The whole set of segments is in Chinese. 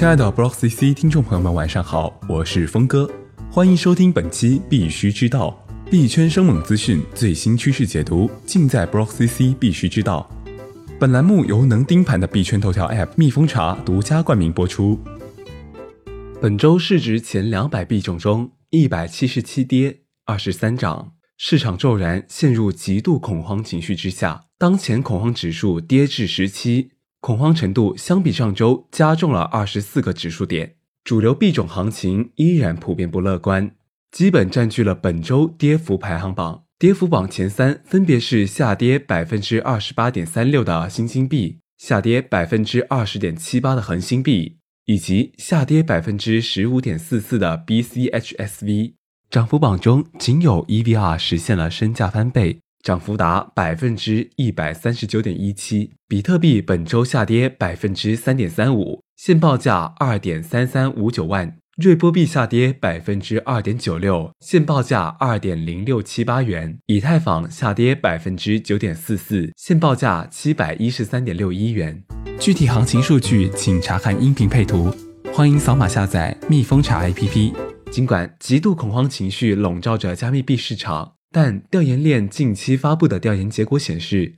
亲爱的 Block CC 听众朋友们，晚上好，我是峰哥，欢迎收听本期必须知道币圈生猛资讯最新趋势解读，尽在 Block CC 必须知道。本栏目由能盯盘的币圈头条 App 蜜蜂茶独家冠名播出。本周市值前两百币种中，一百七十七跌，二十三涨，市场骤然陷入极度恐慌情绪之下，当前恐慌指数跌至十七。恐慌程度相比上周加重了二十四个指数点，主流币种行情依然普遍不乐观，基本占据了本周跌幅排行榜。跌幅榜前三分别是下跌百分之二十八点三六的新兴币，下跌百分之二十点七八的恒星币，以及下跌百分之十五点四四的 BCHSV。涨幅榜中仅有 EVR 实现了身价翻倍。涨幅达百分之一百三十九点一七，比特币本周下跌百分之三点三五，现报价二点三三五九万；瑞波币下跌百分之二点九六，现报价二点零六七八元；以太坊下跌百分之九点四四，现报价七百一十三点六一元。具体行情数据请查看音频配图，欢迎扫码下载蜜蜂查 APP。尽管极度恐慌情绪笼罩着加密币市场。但调研链近期发布的调研结果显示，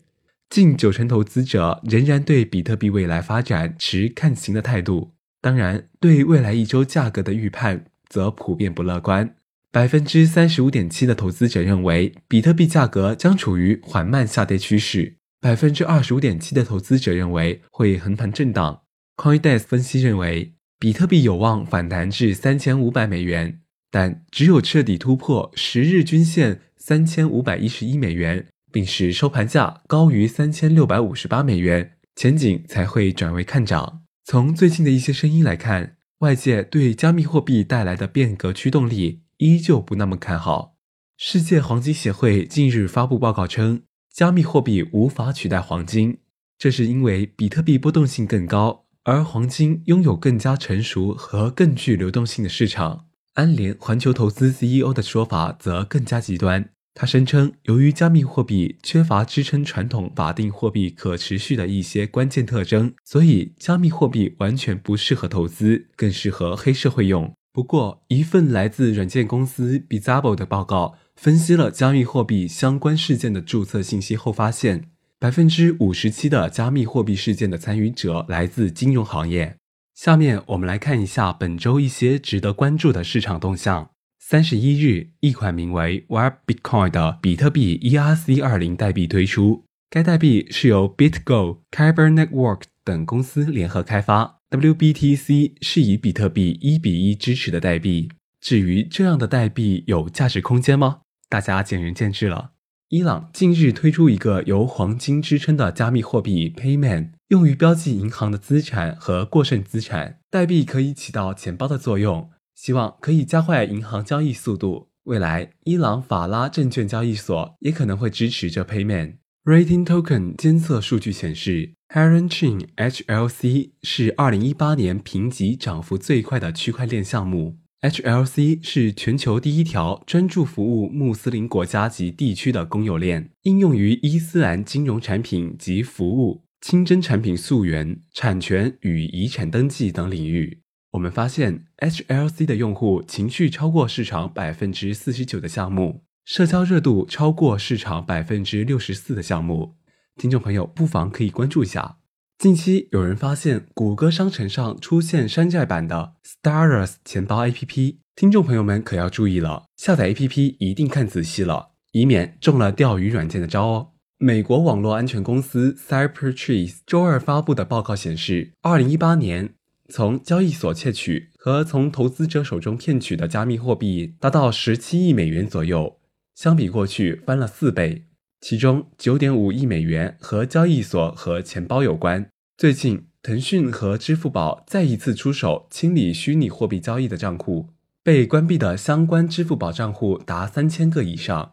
近九成投资者仍然对比特币未来发展持看行的态度。当然，对未来一周价格的预判则普遍不乐观。百分之三十五点七的投资者认为，比特币价格将处于缓慢下跌趋势；百分之二十五点七的投资者认为会横盘震荡。CoinDesk 分析认为，比特币有望反弹至三千五百美元，但只有彻底突破十日均线。三千五百一十一美元，并使收盘价高于三千六百五十八美元，前景才会转为看涨。从最近的一些声音来看，外界对加密货币带来的变革驱动力依旧不那么看好。世界黄金协会近日发布报告称，加密货币无法取代黄金，这是因为比特币波动性更高，而黄金拥有更加成熟和更具流动性的市场。安联环球投资 CEO 的说法则更加极端。他声称，由于加密货币缺乏支撑传统法定货币可持续的一些关键特征，所以加密货币完全不适合投资，更适合黑社会用。不过，一份来自软件公司 Bizabo 的报告分析了加密货币相关事件的注册信息后发现，百分之五十七的加密货币事件的参与者来自金融行业。下面我们来看一下本周一些值得关注的市场动向。三十一日，一款名为 Web Bitcoin 的比特币 ERC 二零代币推出。该代币是由 BitGo、Kyber Network 等公司联合开发。WBTC 是以比特币一比一支持的代币。至于这样的代币有价值空间吗？大家见仁见智了。伊朗近日推出一个由黄金支撑的加密货币 Payman。用于标记银行的资产和过剩资产，代币可以起到钱包的作用，希望可以加快银行交易速度。未来，伊朗法拉证券交易所也可能会支持这 Payment Rating Token 监测数据显示，Heron Chain HLC 是2018年评级涨幅最快的区块链项目。HLC 是全球第一条专注服务穆斯林国家及地区的公有链，应用于伊斯兰金融产品及服务。清真产品溯源、产权与遗产登记等领域，我们发现 HLC 的用户情绪超过市场百分之四十九的项目，社交热度超过市场百分之六十四的项目。听众朋友不妨可以关注一下。近期有人发现谷歌商城上出现山寨版的 Starus 钱包 APP，听众朋友们可要注意了，下载 APP 一定看仔细了，以免中了钓鱼软件的招哦。美国网络安全公司 CyberTrees 周二发布的报告显示，二零一八年从交易所窃取和从投资者手中骗取的加密货币达到十七亿美元左右，相比过去翻了四倍。其中九点五亿美元和交易所和钱包有关。最近，腾讯和支付宝再一次出手清理虚拟货币交易的账户，被关闭的相关支付宝账户达三千个以上。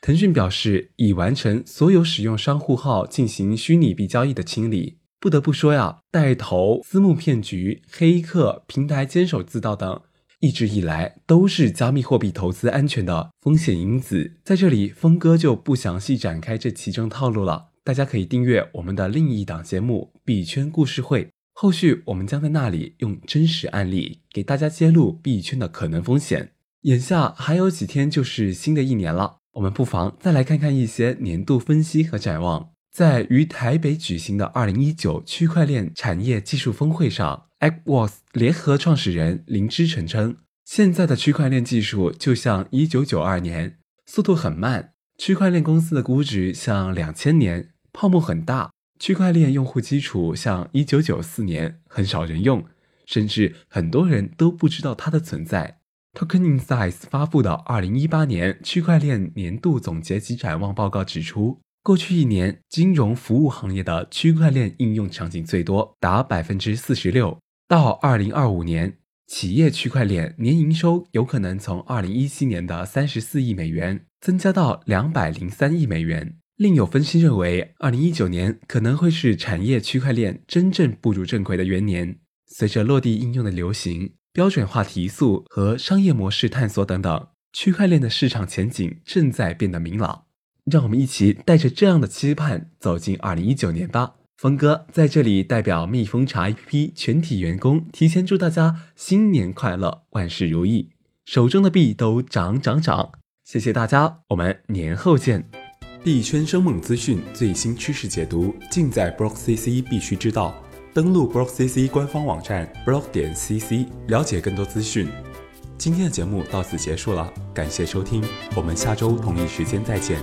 腾讯表示已完成所有使用商户号进行虚拟币交易的清理。不得不说呀，带头私募骗局、黑客、平台监守自盗等，一直以来都是加密货币投资安全的风险因子。在这里，峰哥就不详细展开这其中套路了。大家可以订阅我们的另一档节目《币圈故事会》，后续我们将在那里用真实案例给大家揭露币圈的可能风险。眼下还有几天就是新的一年了，我们不妨再来看看一些年度分析和展望。在于台北举行的二零一九区块链产业技术峰会上 a g w o s 联合创始人林之晨称，现在的区块链技术就像一九九二年，速度很慢。区块链公司的估值像两千年，泡沫很大。区块链用户基础像一九九四年，很少人用，甚至很多人都不知道它的存在。Token Insights 发布的二零一八年区块链年度总结及展望报告指出，过去一年金融服务行业的区块链应用场景最多，达百分之四十六。到二零二五年，企业区块链年营收有可能从二零一七年的三十四亿美元增加到两百零三亿美元。另有分析认为，二零一九年可能会是产业区块链真正步入正轨的元年。随着落地应用的流行、标准化提速和商业模式探索等等，区块链的市场前景正在变得明朗。让我们一起带着这样的期盼走进二零一九年吧。峰哥在这里代表蜜蜂茶 APP 全体员工，提前祝大家新年快乐，万事如意，手中的币都涨涨涨！谢谢大家，我们年后见。币圈生猛资讯，最新趋势解读，尽在 BlockCC 必须知道。登录 BlockCC 官方网站 block 点 cc，了解更多资讯。今天的节目到此结束了，感谢收听，我们下周同一时间再见。